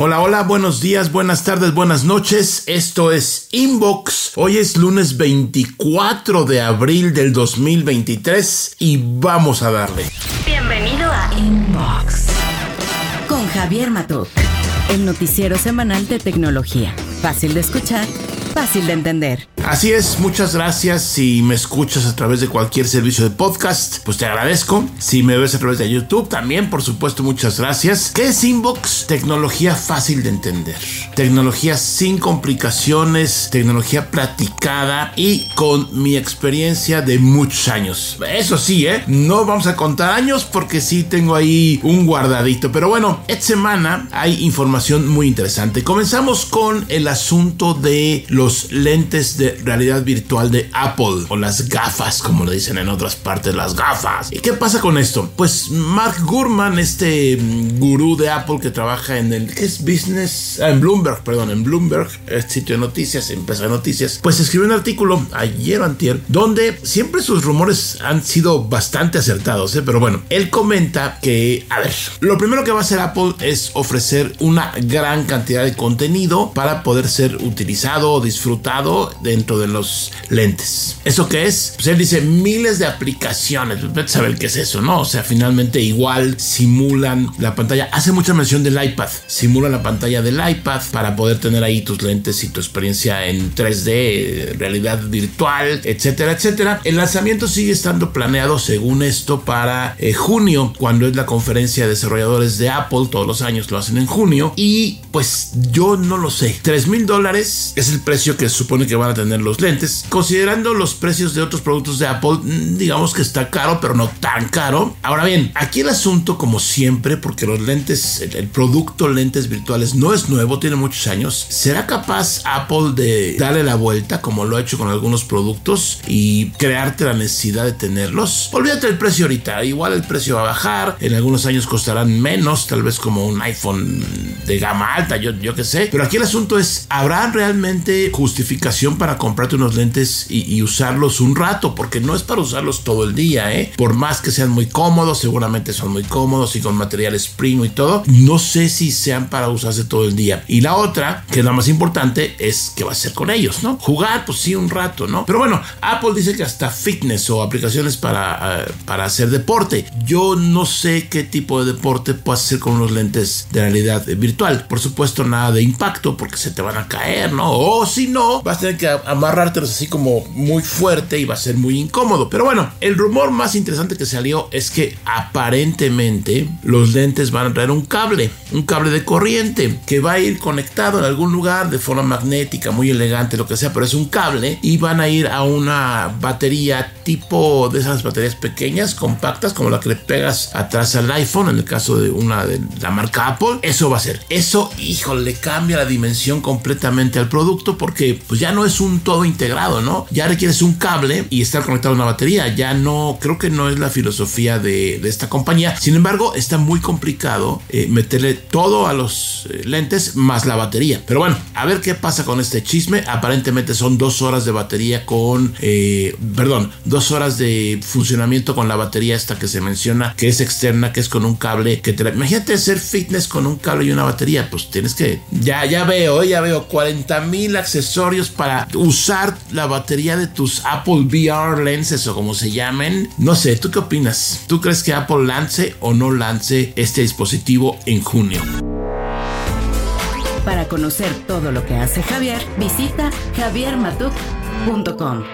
Hola, hola, buenos días, buenas tardes, buenas noches. Esto es Inbox. Hoy es lunes 24 de abril del 2023 y vamos a darle. Bienvenido a Inbox con Javier Matuk, el noticiero semanal de tecnología. Fácil de escuchar, fácil de entender. Así es, muchas gracias. Si me escuchas a través de cualquier servicio de podcast, pues te agradezco. Si me ves a través de YouTube, también, por supuesto, muchas gracias. ¿Qué es Inbox? Tecnología fácil de entender. Tecnología sin complicaciones, tecnología platicada y con mi experiencia de muchos años. Eso sí, ¿eh? No vamos a contar años porque sí tengo ahí un guardadito. Pero bueno, esta semana hay información muy interesante. Comenzamos con el asunto de los lentes de realidad virtual de Apple o las gafas, como le dicen en otras partes, las gafas. ¿Y qué pasa con esto? Pues Mark Gurman, este mm, gurú de Apple que trabaja en el es business, ah, en Bloomberg, perdón, en Bloomberg, el sitio de noticias, empresa de noticias, pues escribió un artículo ayer o antier donde siempre sus rumores han sido bastante acertados, ¿eh? pero bueno, él comenta que, a ver, lo primero que va a hacer Apple es ofrecer una gran cantidad de contenido para poder ser utilizado o disfrutado dentro de los lentes. ¿Eso qué es? Pues él dice miles de aplicaciones. Vete a saber qué es eso, ¿no? O sea, finalmente igual simulan la pantalla. Hace mucha mención del iPad. Simula la pantalla del iPad para poder tener ahí tus lentes y tu experiencia en 3D, realidad virtual, etcétera, etcétera. El lanzamiento sigue estando planeado según esto para eh, junio, cuando es la conferencia de desarrolladores de Apple. Todos los años lo hacen en junio. Y pues yo no lo sé. 3 mil dólares es el precio que supone que van a tener los lentes. Considerando los precios de otros productos de Apple, mm, digamos que está caro, pero no tan caro. Ahora bien, aquí el asunto, como siempre, porque los lentes, el, producto lentes virtuales no es nuevo, tiene muchos años. ¿Será capaz Apple de darle la vuelta, como lo ha hecho con algunos productos, y crearte la necesidad de tenerlos? Olvídate el precio ahorita, igual el precio va a bajar, en algunos años costarán menos, tal vez como un iPhone de gama alta, yo, yo qué sé. Pero aquí el asunto es, ¿habrá realmente justificación para comprarte unos lentes y, usarlos un rato, porque no es para usarlos todo el día, ¿eh? Por más que sean muy cómodos, seguramente son muy cómodos y con materiales primo y todo, no sé si sean para usarse todo el día. Y la otra, que es la más importante, es qué va a hacer con ellos, ¿no? Jugar, pues sí, un rato, ¿no? Pero bueno, Apple dice que hasta fitness o aplicaciones para, eh, para hacer deporte. Yo no sé qué tipo de deporte puedes hacer con unos lentes de realidad virtual. Por supuesto, nada de impacto porque se te van a caer, ¿no? O si no, vas a tener que amarrártelos así como muy fuerte y va a ser muy incómodo. Pero bueno, el rumor más interesante que salió es que aparentemente los lentes van a traer un cable, un cable de corriente que va a ir conectado en algún lugar de forma magnética, muy elegante, lo que sea, pero es un cable y van a ir a una batería tipo de esas baterías pequeñas, compactas, como la que le pegas atrás al iPhone, en el caso de una de la marca Apple. Eso va a ser. Eso, híjole, cambia la dimensión completamente al producto porque pues ya no es un todo integrado, ¿no? Ya requieres un cable y estar conectado a una batería. Ya no, creo que no es la filosofía de, esta compañía. Sin embargo, está muy complicado eh, meterle todo a los eh, lentes más la batería. Pero bueno, a ver qué pasa con este chisme. Aparentemente son dos horas de batería con, eh, perdón, dos horas de funcionamiento con la batería esta que se menciona, que es externa, que es con un cable que te... Imagínate hacer fitness con un cable y una batería. Pues tienes que... Ya, ya veo, ya veo 40 mil accesorios para usar la batería de tus Apple VR lenses o como se llamen. No sé, ¿tú qué opinas? ¿Tú crees que Apple lance o no lance este dispositivo en junio? Para conocer todo lo que hace Javier, visita javiermatuk.com.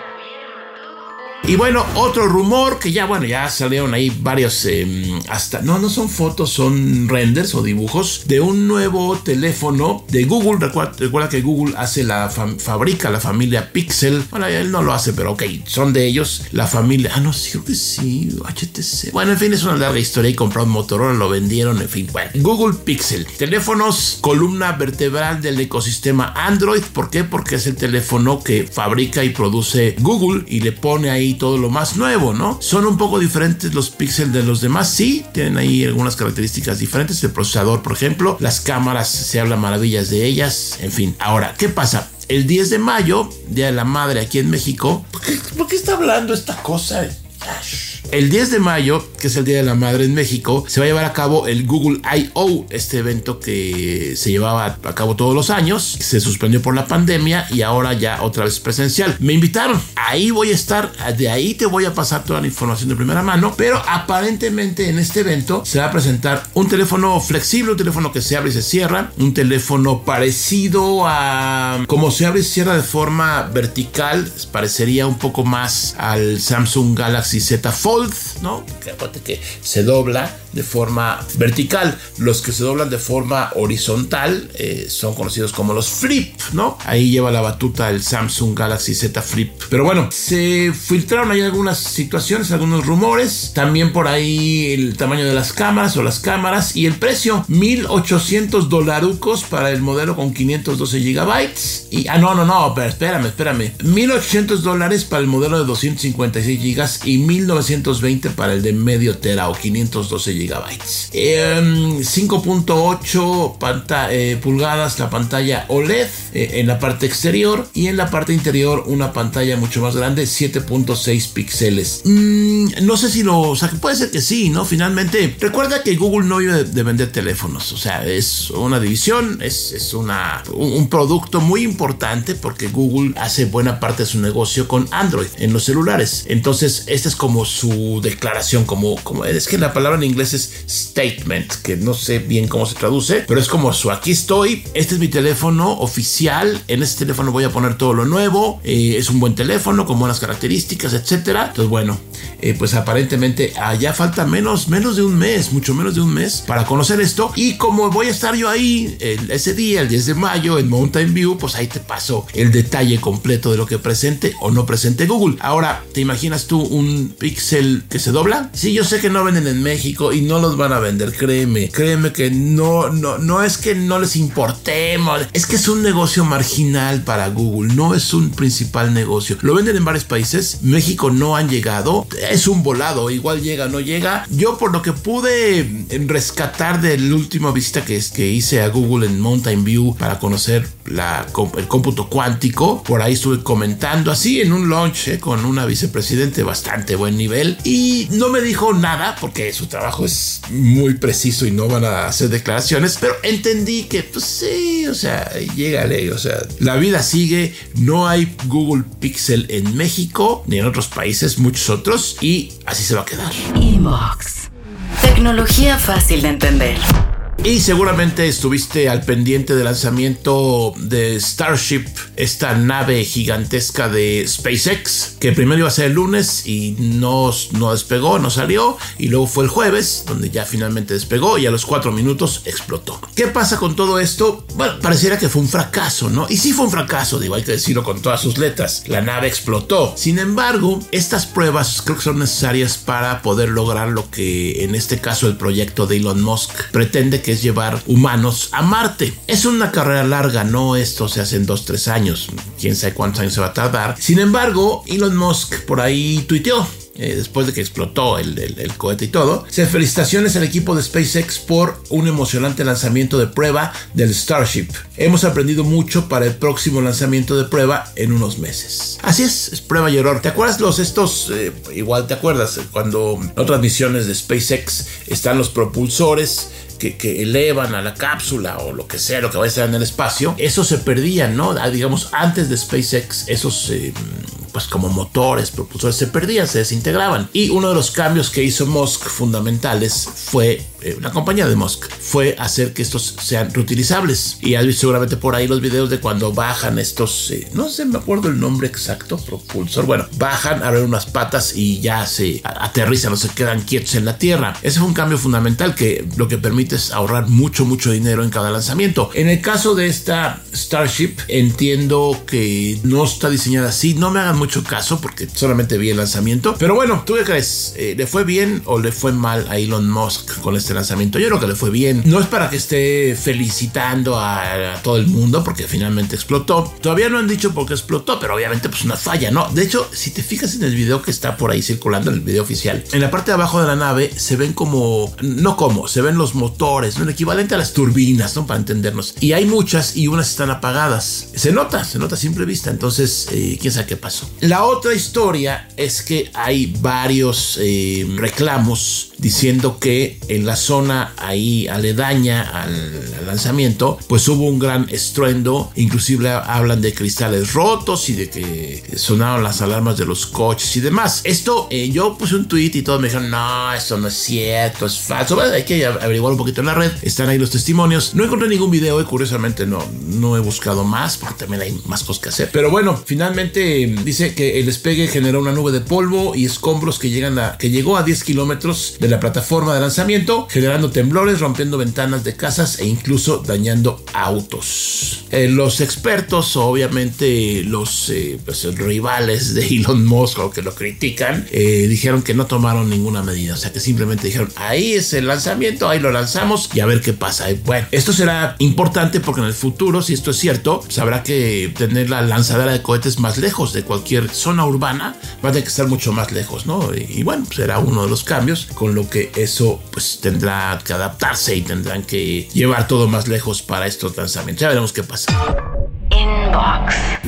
Y bueno, otro rumor que ya, bueno, ya salieron ahí varios, em, hasta, no, no son fotos, son renders o dibujos de un nuevo teléfono de Google. Recuerda, que Google hace la, fabrica la familia Pixel. Bueno, él no lo hace, pero ok, son de ellos. La familia, ah, no, sí, creo que sí, HTC. Bueno, en fin, es una larga historia y compraron Motorola, lo vendieron, en fin, bueno. Google Pixel, teléfonos, columna vertebral del ecosistema Android. ¿Por qué? Porque es el teléfono que fabrica y produce Google y le pone ahí todo lo más nuevo, ¿no? Son un poco diferentes los píxeles de los demás, sí, tienen ahí algunas características diferentes. El procesador, por ejemplo, las cámaras, se habla maravillas de ellas, en fin. Ahora, ¿qué pasa? El 10 de mayo, Día de la Madre aquí en México, ¿por qué, está hablando esta cosa? El 10 de mayo, que es el Día de la Madre en México, se va a llevar a cabo el Google I.O., este evento que se llevaba a cabo todos los años, se suspendió por la pandemia y ahora ya otra vez presencial. Me invitaron, ahí voy a estar, de ahí te voy a pasar toda la información de primera mano, pero aparentemente en este evento se va a presentar un teléfono flexible, un teléfono que se abre y se cierra, un teléfono parecido a como se abre y cierra de forma vertical, parecería un poco más al Samsung Galaxy Z Fold, ¿no? Que, que se dobla de forma vertical. Los que se doblan de forma horizontal eh, son conocidos como los Flip, ¿no? Ahí lleva la batuta el Samsung Galaxy Z Flip. Pero bueno, se filtraron ahí algunas situaciones, algunos rumores. También por ahí el tamaño de las cámaras o las cámaras y el precio, 1800 dolarucos para el modelo con 512 gigabytes. Y, ah, no, no, no, pero espérame, espérame. 1800 dólares para el modelo de 256 gigas y 1920 para el de medio tera o 512 gigabytes. 5.8 eh, pulgadas la pantalla OLED eh, en la parte exterior y en la parte interior una pantalla mucho más grande, 7.6 píxeles. Mm, no sé si lo, o sea, puede ser que sí, ¿no? Finalmente, recuerda que Google no vive de, vender teléfonos, o sea, es una división, es, es una, un, producto muy importante porque Google hace buena parte de su negocio con Android en los celulares. Entonces, esta es como su declaración, como, como es que la palabra en inglés statement, que no sé bien cómo se traduce, pero es como su aquí estoy, este es mi teléfono oficial, en este teléfono voy a poner todo lo nuevo, eh, es un buen teléfono con buenas características, etcétera. Entonces, bueno, eh, pues aparentemente allá falta menos, menos de un mes, mucho menos de un mes para conocer esto. Y como voy a estar yo ahí ese día, el 10 de mayo, en Mountain View, pues ahí te paso el detalle completo de lo que presente o no presente Google. Ahora, ¿te imaginas tú un Pixel que se dobla? Sí, yo sé que no venden en México no los van a vender, créeme, créeme que no, no, no es que no les importemos, es que es un negocio marginal para Google, no es un principal negocio. Lo venden en varios países, México no han llegado, es un volado, igual llega, no llega. Yo por lo que pude rescatar de la última visita que, hice a Google en Mountain View para conocer el cómputo cuántico, por ahí estuve comentando así en un launch eh, con una vicepresidente bastante buen nivel y no me dijo nada porque su trabajo muy preciso y no van a hacer declaraciones, pero entendí que pues sí, o sea, llégale, o sea, la vida sigue, no hay Google Pixel en México ni en otros países, muchos otros y así se va a quedar. Inbox. Tecnología fácil de entender. Y seguramente estuviste al pendiente del lanzamiento de Starship, esta nave gigantesca de SpaceX, que primero iba a ser el lunes y no, no despegó, no salió, y luego fue el jueves, donde ya finalmente despegó y a los cuatro minutos explotó. ¿Qué pasa con todo esto? Bueno, pareciera que fue un fracaso, ¿no? Y sí fue un fracaso, digo, hay que decirlo con todas sus letras. La nave explotó. Sin embargo, estas pruebas creo que son necesarias para poder lograr lo que en este caso el proyecto de Elon Musk pretende que llevar humanos a Marte. Es una carrera larga, no esto se hace en 2-3 años, quién sabe cuántos años se va a tardar. Sin embargo, Elon Musk por ahí tuiteó eh, después de que explotó el, cohete y todo. Se felicitaciones al equipo de SpaceX por un emocionante lanzamiento de prueba del Starship. Hemos aprendido mucho para el próximo lanzamiento de prueba en unos meses. Así es, es prueba y error. ¿Te acuerdas los estos? Eh, igual te acuerdas cuando en otras misiones de SpaceX están los propulsores que, elevan a la cápsula o lo que sea, lo que vaya a estar en el espacio, eso se perdía, ¿no? Ah, digamos, antes de SpaceX, esos eh, pues como motores, propulsores se perdían, se desintegraban. Y uno de los cambios que hizo Musk fundamentales fue, eh, la compañía de Musk, fue hacer que estos sean reutilizables. Y has visto seguramente por ahí los videos de cuando bajan estos, eh, no sé, me acuerdo el nombre exacto, propulsor. Bueno, bajan, abren unas patas y ya se aterrizan o se quedan quietos en la tierra. Ese fue un cambio fundamental que lo que permite es ahorrar mucho, mucho dinero en cada lanzamiento. En el caso de esta Starship, entiendo que no está diseñada así. No me hagan mucho caso porque solamente vi el lanzamiento. Pero bueno, ¿tú qué crees? Eh, ¿Le fue bien o le fue mal a Elon Musk con este lanzamiento? Yo creo que le fue bien. No es para que esté felicitando a, todo el mundo porque finalmente explotó. Todavía no han dicho por qué explotó, pero obviamente pues una falla, ¿no? De hecho, si te fijas en el video que está por ahí circulando, en el video oficial, en la parte de abajo de la nave se ven como, no como, se ven los motores, ¿no? el equivalente a las turbinas, ¿no? Para entendernos. Y hay muchas y unas están apagadas. Se nota, se nota a simple vista. Entonces, eh, quién sabe qué pasó. La otra historia es que hay varios eh, reclamos diciendo que en la zona ahí aledaña al, lanzamiento, pues hubo un gran estruendo, inclusive hablan de cristales rotos y de que sonaron las alarmas de los coches y demás. Esto, eh, yo puse un tweet y todos me dijeron, no, esto no es cierto, es falso. Hay que averiguar un poquito en la red, están ahí los testimonios. No encontré ningún video y curiosamente no, no he buscado más porque también hay más cosas que hacer. Pero bueno, finalmente dice que el despegue generó una nube de polvo y escombros que, llegan a, que llegó a 10 kilómetros de la plataforma de lanzamiento, generando temblores, rompiendo ventanas de casas e incluso dañando autos. Eh, los expertos, obviamente los eh, pues, rivales de Elon Musk o que lo critican, eh, dijeron que no tomaron ninguna medida, o sea que simplemente dijeron, ahí es el lanzamiento, ahí lo lanzamos y a ver qué pasa. bueno, esto será importante porque en el futuro, si esto es cierto, pues habrá que tener la lanzadera de cohetes más lejos de cualquier zona urbana, va a tener que estar mucho más lejos, ¿no? Y, bueno, será uno de los cambios, con lo que eso pues tendrá que adaptarse y tendrán que llevar todo más lejos para estos lanzamientos. Ya veremos qué pasa.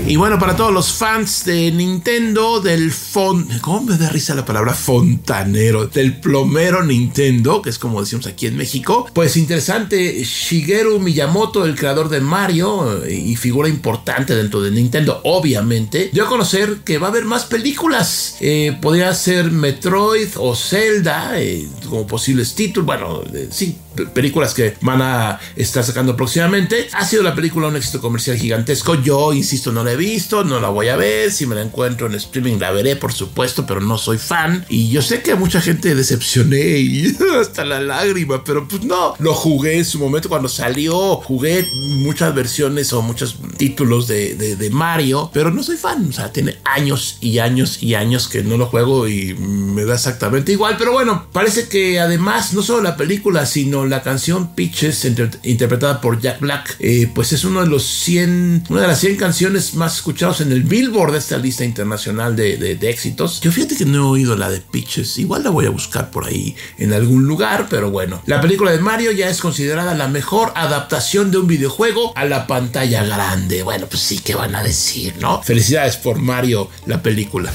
Y bueno, para todos los fans de Nintendo, del fon... ¿Cómo me da risa la palabra fontanero? Del plomero Nintendo, que es como decimos aquí en México. Pues interesante, Shigeru Miyamoto, el creador de Mario y figura importante dentro de Nintendo, obviamente, dio a conocer que va a haber más películas. Eh, podría ser Metroid o Zelda eh, como posibles títulos. Bueno, eh, sí, películas que van a estar sacando próximamente. Ha sido la película un éxito comercial gigantesco. Yo, insisto, no la he visto, no la voy a ver. Si me la encuentro en streaming, la veré, por supuesto, pero no soy fan. Y yo sé que a mucha gente decepcioné y hasta la lágrima, pero pues no. Lo jugué en su momento cuando salió. Jugué muchas versiones o muchos títulos de, de Mario, pero no soy fan. O sea, tiene años y años y años que no lo juego y me da exactamente igual. Pero bueno, parece que además, no solo la película, sino la canción Peaches, interpretada por Jack Black, eh, pues es uno de los 100, una de las 100 canciones más escuchadas en el Billboard de esta lista internacional de, de, éxitos. Yo fíjate que no he oído la de Peaches, igual la voy a buscar por ahí en algún lugar, pero bueno. La película de Mario ya es considerada la mejor adaptación de un videojuego a la pantalla grande. Bueno, pues sí, ¿qué van a decir, no? Felicidades por Mario, la película.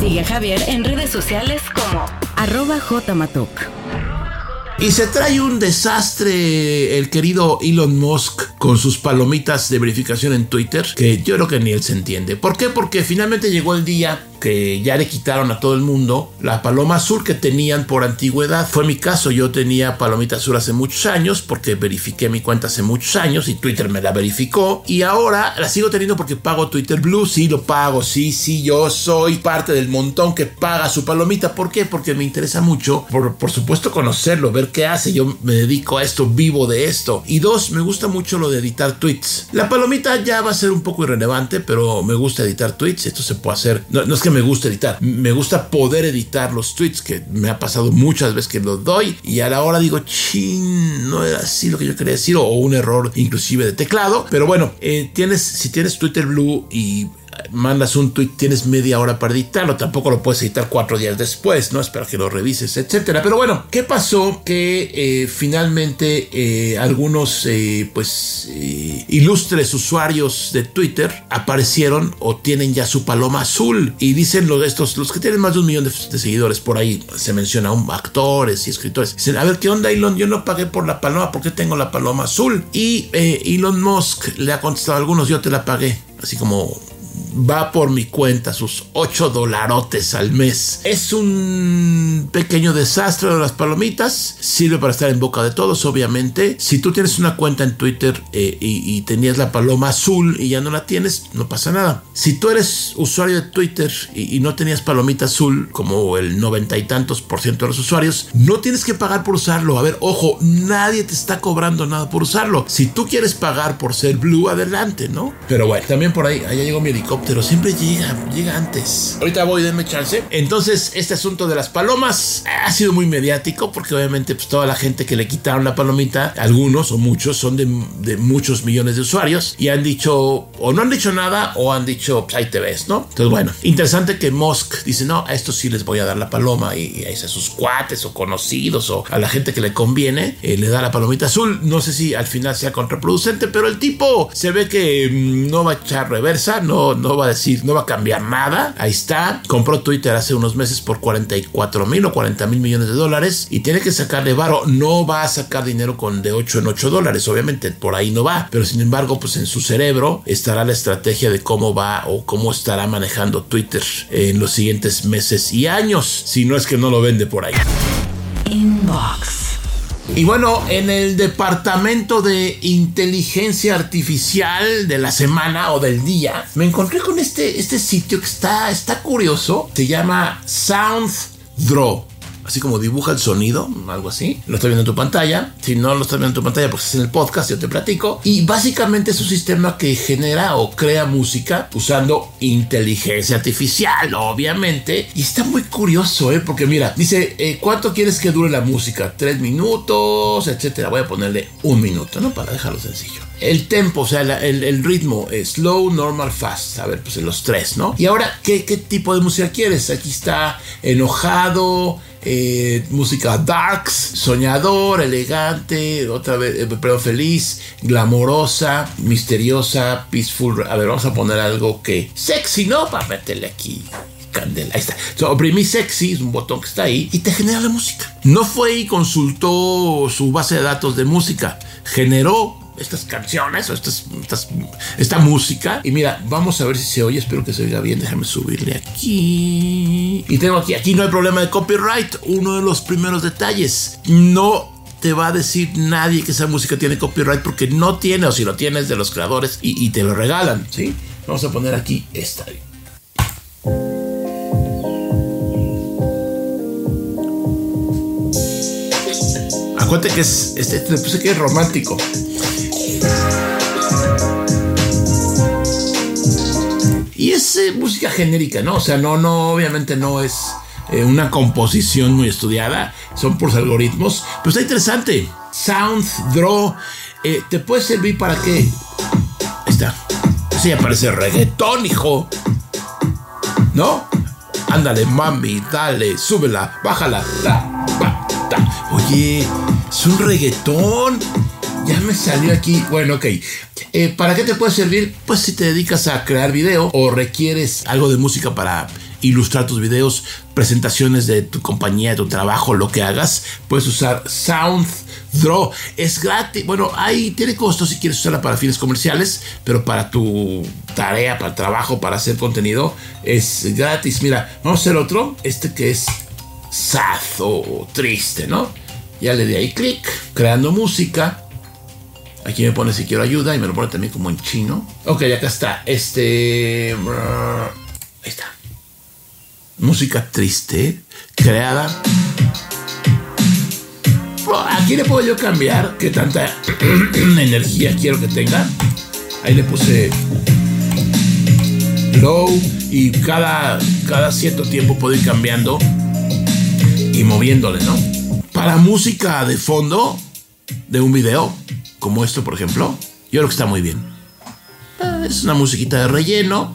Sigue a Javier en redes sociales como arroba jmatok. Y se trae un desastre el querido Elon Musk con sus palomitas de verificación en Twitter, que yo creo que ni él se entiende. ¿Por qué? Porque finalmente llegó el día que ya le quitaron a todo el mundo la paloma azul que tenían por antigüedad. Fue mi caso, yo tenía palomita azul hace muchos años porque verifiqué mi cuenta hace muchos años y Twitter me la verificó y ahora la sigo teniendo porque pago Twitter Blue, sí lo pago, sí, sí, yo soy parte del montón que paga su palomita. ¿Por qué? Porque me interesa mucho, por, por supuesto conocerlo, ver qué hace, yo me dedico a esto, vivo de esto. Y dos, me gusta mucho lo de editar tweets. La palomita ya va a ser un poco irrelevante, pero me gusta editar tweets, esto se puede hacer, no, no es que me gusta editar. Me gusta poder editar los tweets, que me ha pasado muchas veces que los doy y a la hora digo, chin, no era así lo que yo quería decir, o un error inclusive de teclado. Pero bueno, eh, tienes, si tienes Twitter Blue y mandas un tweet, tienes media hora para editarlo, tampoco lo puedes editar cuatro días después, ¿no? Espera que lo revises, etcétera. Pero bueno, ¿qué pasó? Que eh, finalmente eh, algunos, eh, pues, ilustres usuarios de Twitter aparecieron o tienen ya su paloma azul y dicen los, estos, los que tienen más de un millón de, seguidores por ahí, se menciona un, actores y escritores, dicen, a ver, ¿qué onda Elon? Yo no pagué por la paloma, ¿por qué tengo la paloma azul? Y Elon Musk le ha contestado a algunos, yo te la pagué, así como va por mi cuenta, sus 8 dolarotes al mes. Es un pequeño desastre de las palomitas, sirve para estar en boca de todos, obviamente. Si tú tienes una cuenta en Twitter eh, y, tenías la paloma azul y ya no la tienes, no pasa nada. Si tú eres usuario de Twitter y, no tenías palomita azul, como el noventa y tantos por ciento de los usuarios, no tienes que pagar por usarlo. A ver, ojo, nadie te está cobrando nada por usarlo. Si tú quieres pagar por ser blue, adelante, ¿no? Pero bueno, también por ahí, allá llegó mi helicóptero, siempre llega, llega antes. Ahorita voy, denme chance. Entonces, este asunto de las palomas ha sido muy mediático porque obviamente pues, toda la gente que le quitaron la palomita, algunos o muchos, son de, muchos millones de usuarios y han dicho, o no han dicho nada, o han dicho, pues ahí te ves, ¿no? Entonces, bueno, interesante que Musk dice, no, a estos sí les voy a dar la paloma y, a sus cuates o conocidos o a la gente que le conviene, eh, le da la palomita azul. No sé si al final sea contraproducente, pero el tipo se ve que mm, no va a echar reversa, no, no va a decir, no va a cambiar nada. Ahí está. Compró Twitter hace unos meses por 44 mil o 40 mil millones de dólares y tiene que sacar de varo. No va a sacar dinero con de 8 en 8 dólares, obviamente por ahí no va. Pero sin embargo, pues en su cerebro estará la estrategia de cómo va o cómo estará manejando Twitter en los siguientes meses y años, si no es que no lo vende por ahí. Y bueno, en el departamento de inteligencia artificial de la semana o del día, me encontré con este, este sitio que está, está curioso. Se llama SoundDraw así como dibuja el sonido, algo así. Lo estoy viendo en tu pantalla. Si no lo estás viendo en tu pantalla, porque es en el podcast, yo te platico. Y básicamente es un sistema que genera o crea música usando inteligencia artificial, obviamente. Y está muy curioso, ¿eh? Porque mira, dice, eh, ¿cuánto quieres que dure la música? ¿Tres minutos? Etcétera. Voy a ponerle un minuto, ¿no? Para dejarlo sencillo el tempo, o sea, el, ritmo, slow, normal, fast. A ver, pues los tres, ¿no? Y ahora, ¿qué, ¿qué, tipo de música quieres? Aquí está enojado, eh, música darks, soñador, elegante, otra vez, eh, pero feliz, glamorosa, misteriosa, peaceful. A ver, vamos a poner algo que sexy, ¿no? Para meterle aquí candela. Ahí está. So, oprimí sexy, es un botón que está ahí y te genera la música. No fue y consultó su base de datos de música, generó estas canciones o estas, esta música. Y mira, vamos a ver si se oye. Espero que se oiga bien. Déjame subirle aquí. Y tengo aquí, aquí no hay problema de copyright. Uno de los primeros detalles. No te va a decir nadie que esa música tiene copyright porque no tiene o si lo tienes de los creadores y, te lo regalan. ¿sí? Vamos a poner aquí esta. Acuérdate que es, este, puse que es romántico. Y es eh, música genérica, ¿no? O sea, no, no, obviamente no es eh, una composición muy estudiada, son por algoritmos, pero está interesante. Sound, draw, eh, te puede servir para qué? Ahí está. Sí, aparece reggaetón, hijo. ¿No? Ándale, mami, dale, súbela, bájala. Oye, es un reggaetón. Ya me salió aquí. Bueno, ok. Eh, ¿Para qué te puede servir? Pues si te dedicas a crear video o requieres algo de música para ilustrar tus videos, presentaciones de tu compañía, de tu trabajo, lo que hagas, puedes usar SoundDraw. Es gratis. Bueno, ahí tiene costo si quieres usarla para fines comerciales, pero para tu tarea, para el trabajo, para hacer contenido, es gratis. Mira, vamos a hacer otro. Este que es sad o triste, ¿no? Ya le di ahí clic, creando música. Aquí me pone si quiero ayuda y me lo pone también como en chino. Ok, acá está. Este. Ahí está. Música triste, creada. Aquí le puedo yo cambiar qué tanta energía quiero que tenga. Ahí le puse low y cada, cada cierto tiempo puedo ir cambiando y moviéndole, ¿no? Para música de fondo de un video como esto, por ejemplo, yo creo que está muy bien. Eh, es una musiquita de relleno,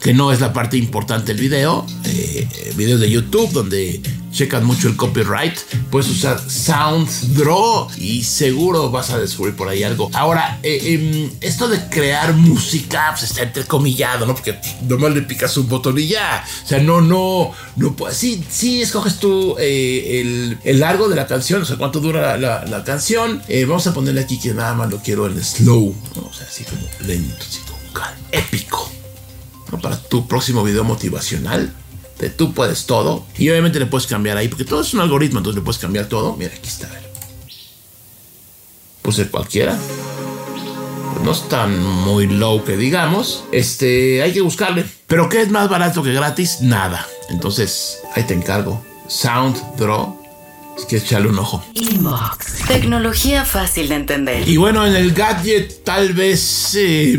que no es la parte importante del video. Eh, videos de YouTube donde checan mucho el copyright. Puedes usar SoundDraw y seguro vas a descubrir por ahí algo. Ahora, eh, em, esto de crear música pues, está entrecomillado, ¿no? Porque nomás le picas un botón y ya. O sea, no, no, no puedes. Sí, sí, escoges tú eh, el, largo de la canción, o sea, cuánto dura la, canción. Eh, vamos a ponerle aquí que nada más lo quiero en slow, O sea, así como lento, así como épico. Para tu próximo video motivacional de tú puedes todo. Y obviamente le puedes cambiar ahí, porque todo es un algoritmo, entonces le puedes cambiar todo. Mira, aquí está. Puse cualquiera. Pues no es tan muy low que digamos. Este, hay que buscarle. Pero ¿qué es más barato que gratis? Nada. Entonces, ahí te encargo. Sound Draw. Es que echarle un ojo. Inbox. Tecnología fácil de entender. Y bueno, en el gadget tal vez eh,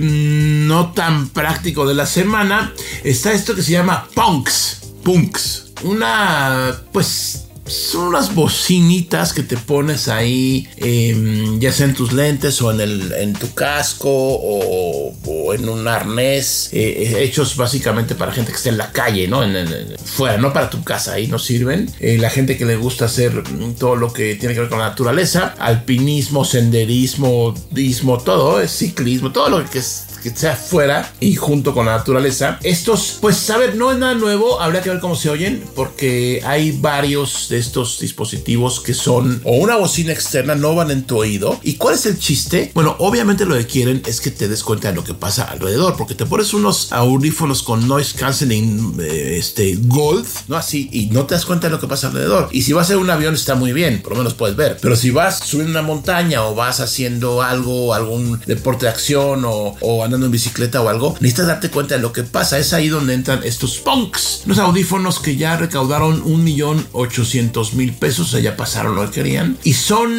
no tan práctico de la semana está esto que se llama Punks punks. Una, pues, son unas bocinitas que te pones ahí, em, ya sea en tus lentes o en, el, en tu casco o, en un arnés, eh, eh, hechos básicamente para gente que esté en la calle, ¿no? En, fuera, no para tu casa, ahí no sirven. Eh, la gente que le gusta hacer todo lo que tiene que ver con la naturaleza, alpinismo, senderismo, dismo, todo, es ciclismo, todo lo que es que sea fuera y junto con la naturaleza. Estos, pues a ver, no es nada nuevo, habría que ver cómo se oyen, porque hay varios de estos dispositivos que son o una bocina externa, no van en tu oído. ¿Y cuál es el chiste? Bueno, obviamente lo que quieren es que te des cuenta de lo que pasa alrededor, porque te pones unos audífonos con noise canceling eh, este, gold, ¿no? Así, y no te das cuenta de lo que pasa alrededor. Y si vas en un avión está muy bien, por lo menos puedes ver. Pero si vas subiendo una montaña o vas haciendo algo, algún deporte de acción o, o andando en bicicleta o algo, necesitas darte cuenta de lo que pasa. Es ahí donde entran estos punks, unos audífonos que ya recaudaron un millón ochocientos mil pesos, o sea, ya pasaron lo que querían. Y son,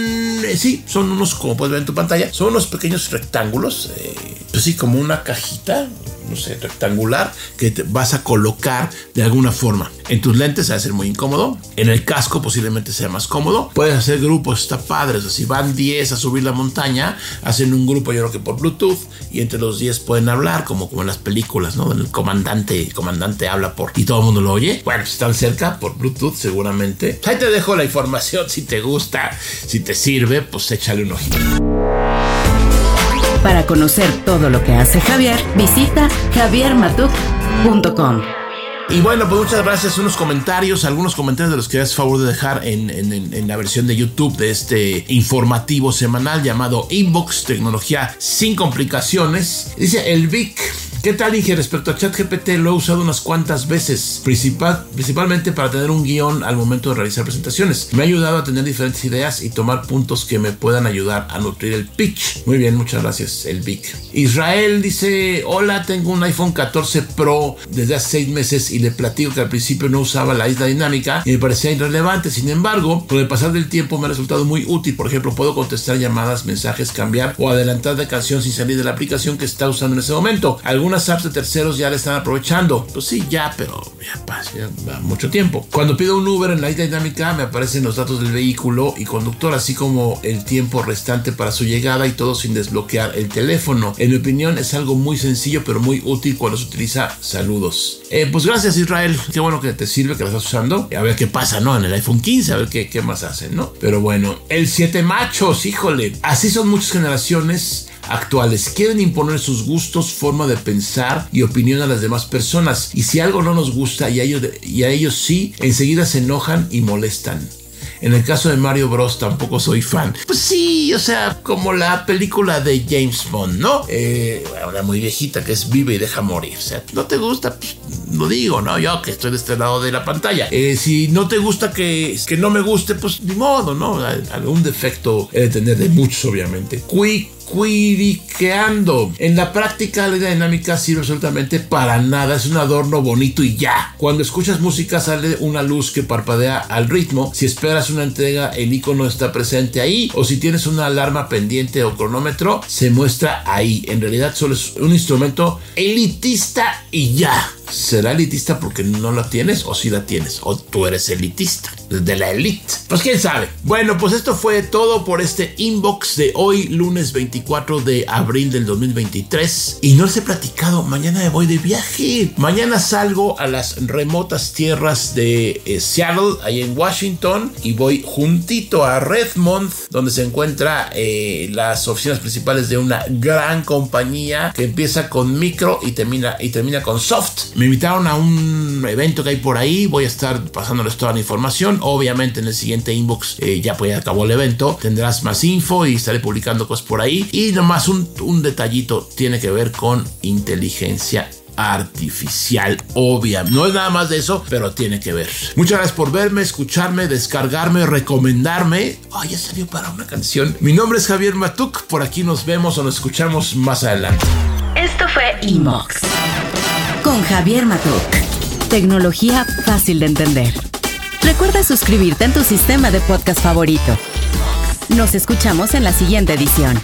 eh, sí, son unos, como puedes ver en tu pantalla, son unos pequeños rectángulos, eh, pues sí, como una cajita, no sé, rectangular que te vas a colocar de alguna forma. En tus lentes va a ser muy incómodo. En el casco posiblemente sea más cómodo. Puedes hacer grupos, está padre. O si van 10 a subir la montaña, hacen un grupo, yo creo que por Bluetooth, y entre los 10 pueden hablar, como, como en las películas, ¿no? El comandante, el comandante habla por y todo el mundo lo oye. Bueno, si están cerca por Bluetooth, seguramente. Ahí te dejo la información. Si te gusta, si te sirve, pues échale un ojito. Para conocer todo lo que hace Javier, visita javiermatuk.com. Y bueno, pues muchas gracias. Unos comentarios, algunos comentarios de los que haces favor de dejar en, en- la versión de YouTube de este informativo semanal llamado Inbox Tecnología sin complicaciones. Dice el Vic. ¿Qué tal, Inge? Respecto a ChatGPT, lo he usado unas cuantas veces, principal, principalmente para tener un guion al momento de realizar presentaciones. Me ha ayudado a tener diferentes ideas y tomar puntos que me puedan ayudar a nutrir el pitch. Muy bien, muchas gracias, el Vic. Israel dice: Hola, tengo un iPhone 14 Pro desde hace seis meses y le platico que al principio no usaba la isla dinámica y me parecía irrelevante. Sin embargo, con el pasar del tiempo me ha resultado muy útil. Por ejemplo, puedo contestar llamadas, mensajes, cambiar o adelantar de canción sin salir de la aplicación que está usando en ese momento. Algunas apps de terceros ya le están aprovechando. Pues sí, ya, pero ya pasa ya mucho tiempo. Cuando pido un Uber en la isla dinámica, me aparecen los datos del vehículo y conductor, así como el tiempo restante para su llegada y todo sin desbloquear el teléfono. En mi opinión, es algo muy sencillo, pero muy útil cuando se utiliza. Saludos. Eh, pues gracias, Israel. Qué bueno que te sirve, que lo estás usando. A ver qué pasa, ¿no? En el iPhone 15, a ver qué, qué más hacen, ¿no? Pero bueno, el 7 machos, híjole. Así son muchas generaciones actuales. Quieren imponer sus gustos, forma de pensar y opinión a las demás personas. Y si algo no nos gusta y a ellos, sí, enseguida se enojan y molestan. En el caso de Mario Bros tampoco soy fan. Pues sí, o sea, como la película de James Bond, ¿no? Eh, una muy viejita que es Vive y deja morir. O sea, no te gusta, pues lo digo, ¿no? Yo que estoy de este lado de la pantalla. Eh, si no te gusta que, que no me guste, pues ni modo, ¿no? Algún defecto he de tener de muchos, obviamente. Quick quiriqueando. En la práctica, la dinámica sirve absolutamente para nada. Es un adorno bonito y ya. Cuando escuchas música, sale una luz que parpadea al ritmo. Si esperas una entrega, el icono está presente ahí. O si tienes una alarma pendiente o cronómetro, se muestra ahí. En realidad, solo es un instrumento elitista y ya. ¿Será elitista porque no la tienes o si la tienes? O tú eres elitista, de la elite. Pues quién sabe. Bueno, pues esto fue todo por este inbox de hoy, lunes 24 de abril del 2023. Y no les he platicado, mañana me voy de viaje. Mañana salgo a las remotas tierras de eh, Seattle, ahí en Washington, y voy juntito a Redmond, donde se encuentra eh, las oficinas principales de una gran compañía que empieza con micro y termina, y termina con soft. Me invitaron a un evento que hay por ahí. Voy a estar pasándoles toda la información. Obviamente en el siguiente inbox eh, ya pues ya acabó el evento. Tendrás más info y estaré publicando cosas por ahí. Y nomás un, un detallito tiene que ver con inteligencia artificial, obvia. No es nada más de eso, pero tiene que ver. Muchas gracias por verme, escucharme, descargarme, recomendarme. Ay, ya salió para una canción. Mi nombre es Javier Matuk. Por aquí nos vemos o nos escuchamos más adelante. Esto fue Inbox con Javier Matuk. Tecnología fácil de entender. Recuerda suscribirte en tu sistema de podcast favorito. Nos escuchamos en la siguiente edición.